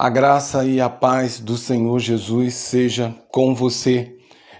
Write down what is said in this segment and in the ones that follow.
A graça e a paz do Senhor Jesus seja com você.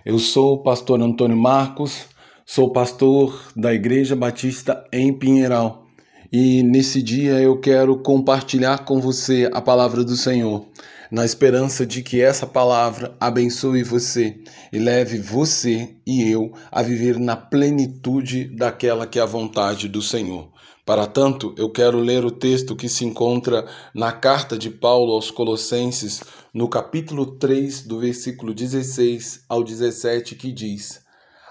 Eu sou o pastor Antônio Marcos, sou pastor da Igreja Batista em Pinheiral e nesse dia eu quero compartilhar com você a palavra do Senhor, na esperança de que essa palavra abençoe você e leve você e eu a viver na plenitude daquela que é a vontade do Senhor. Para tanto, eu quero ler o texto que se encontra na carta de Paulo aos Colossenses, no capítulo 3, do versículo 16 ao 17, que diz: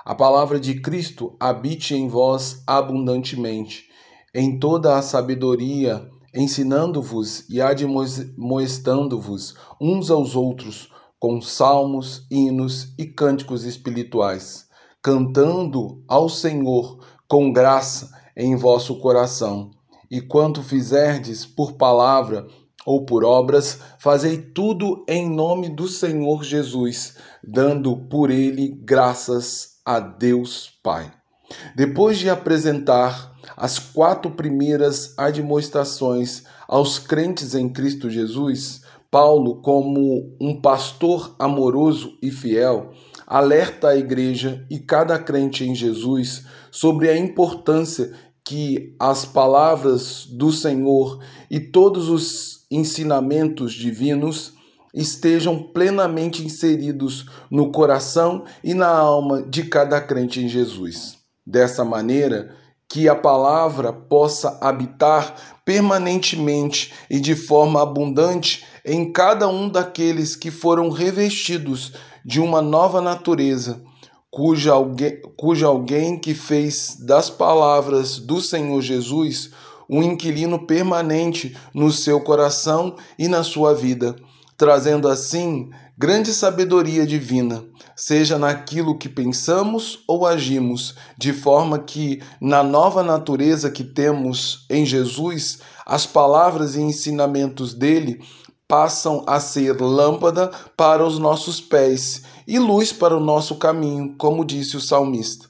A palavra de Cristo habite em vós abundantemente, em toda a sabedoria, ensinando-vos e admoestando-vos uns aos outros com salmos, hinos e cânticos espirituais, cantando ao Senhor com graça em vosso coração. E quanto fizerdes por palavra ou por obras, fazei tudo em nome do Senhor Jesus, dando por ele graças a Deus Pai. Depois de apresentar as quatro primeiras admoestações aos crentes em Cristo Jesus, Paulo, como um pastor amoroso e fiel, alerta a igreja e cada crente em Jesus sobre a importância que as palavras do Senhor e todos os ensinamentos divinos estejam plenamente inseridos no coração e na alma de cada crente em Jesus. Dessa maneira, que a palavra possa habitar permanentemente e de forma abundante em cada um daqueles que foram revestidos de uma nova natureza cuja alguém, cuja alguém que fez das palavras do Senhor Jesus um inquilino permanente no seu coração e na sua vida, trazendo assim grande sabedoria divina, seja naquilo que pensamos ou agimos, de forma que, na nova natureza que temos em Jesus, as palavras e ensinamentos dele passam a ser lâmpada para os nossos pés e luz para o nosso caminho, como disse o salmista.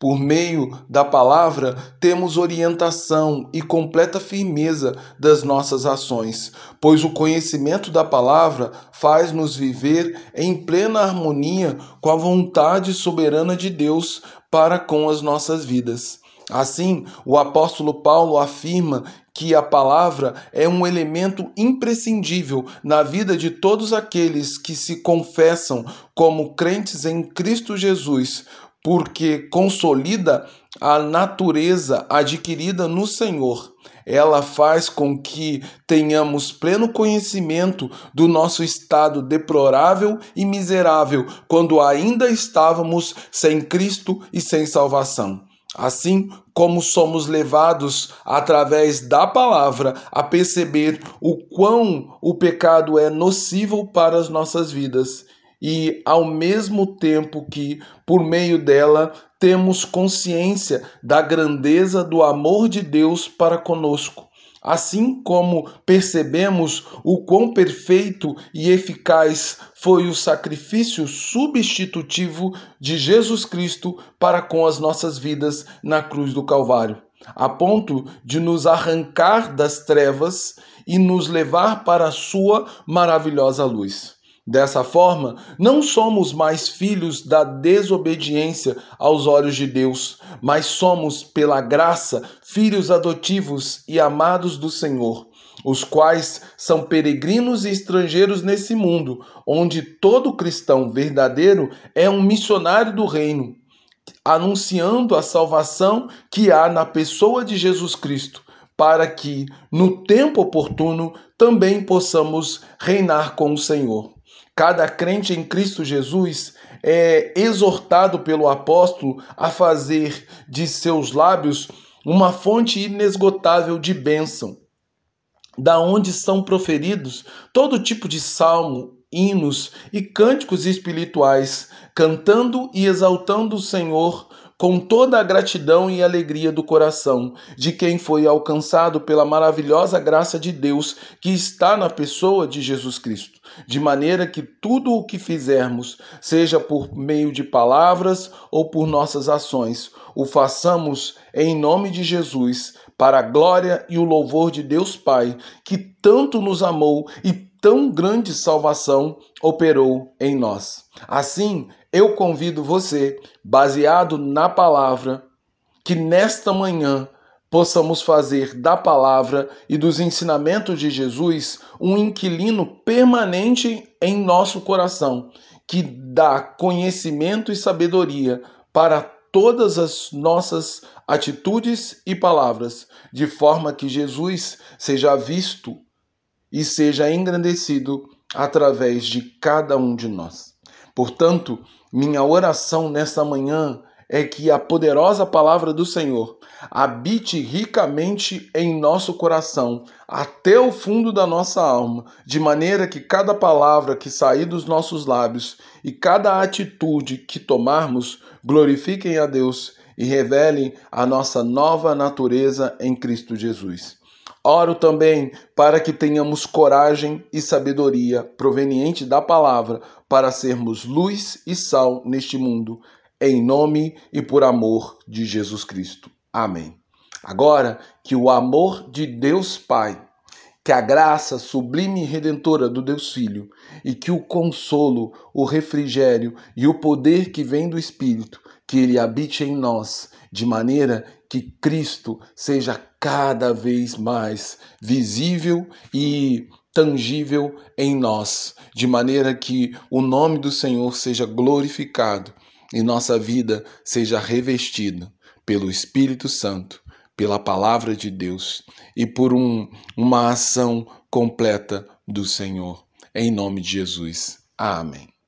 Por meio da palavra, temos orientação e completa firmeza das nossas ações, pois o conhecimento da palavra faz-nos viver em plena harmonia com a vontade soberana de Deus para com as nossas vidas. Assim, o apóstolo Paulo afirma que a palavra é um elemento imprescindível na vida de todos aqueles que se confessam como crentes em Cristo Jesus, porque consolida a natureza adquirida no Senhor. Ela faz com que tenhamos pleno conhecimento do nosso estado deplorável e miserável quando ainda estávamos sem Cristo e sem salvação. Assim como somos levados através da palavra a perceber o quão o pecado é nocivo para as nossas vidas e ao mesmo tempo que por meio dela temos consciência da grandeza do amor de Deus para conosco Assim como percebemos o quão perfeito e eficaz foi o sacrifício substitutivo de Jesus Cristo para com as nossas vidas na cruz do Calvário, a ponto de nos arrancar das trevas e nos levar para a sua maravilhosa luz. Dessa forma, não somos mais filhos da desobediência aos olhos de Deus, mas somos, pela graça, filhos adotivos e amados do Senhor, os quais são peregrinos e estrangeiros nesse mundo, onde todo cristão verdadeiro é um missionário do reino, anunciando a salvação que há na pessoa de Jesus Cristo para que, no tempo oportuno, também possamos reinar com o Senhor. Cada crente em Cristo Jesus é exortado pelo apóstolo a fazer de seus lábios uma fonte inesgotável de bênção, da onde são proferidos todo tipo de salmo, hinos e cânticos espirituais, cantando e exaltando o Senhor com toda a gratidão e alegria do coração de quem foi alcançado pela maravilhosa graça de Deus que está na pessoa de Jesus Cristo, de maneira que tudo o que fizermos, seja por meio de palavras ou por nossas ações, o façamos em nome de Jesus, para a glória e o louvor de Deus Pai, que tanto nos amou e tão grande salvação operou em nós. Assim, eu convido você, baseado na palavra, que nesta manhã possamos fazer da palavra e dos ensinamentos de Jesus um inquilino permanente em nosso coração, que dá conhecimento e sabedoria para todas as nossas atitudes e palavras, de forma que Jesus seja visto e seja engrandecido através de cada um de nós. Portanto, minha oração nesta manhã é que a poderosa palavra do Senhor habite ricamente em nosso coração, até o fundo da nossa alma, de maneira que cada palavra que sair dos nossos lábios e cada atitude que tomarmos glorifiquem a Deus e revelem a nossa nova natureza em Cristo Jesus. Oro também para que tenhamos coragem e sabedoria proveniente da palavra para sermos luz e sal neste mundo, em nome e por amor de Jesus Cristo. Amém. Agora, que o amor de Deus Pai, que a graça sublime e redentora do Deus Filho e que o consolo, o refrigério e o poder que vem do Espírito, que ele habite em nós, de maneira que Cristo seja cada vez mais visível e tangível em nós, de maneira que o nome do Senhor seja glorificado e nossa vida seja revestida pelo Espírito Santo, pela palavra de Deus e por um, uma ação completa do Senhor. Em nome de Jesus. Amém.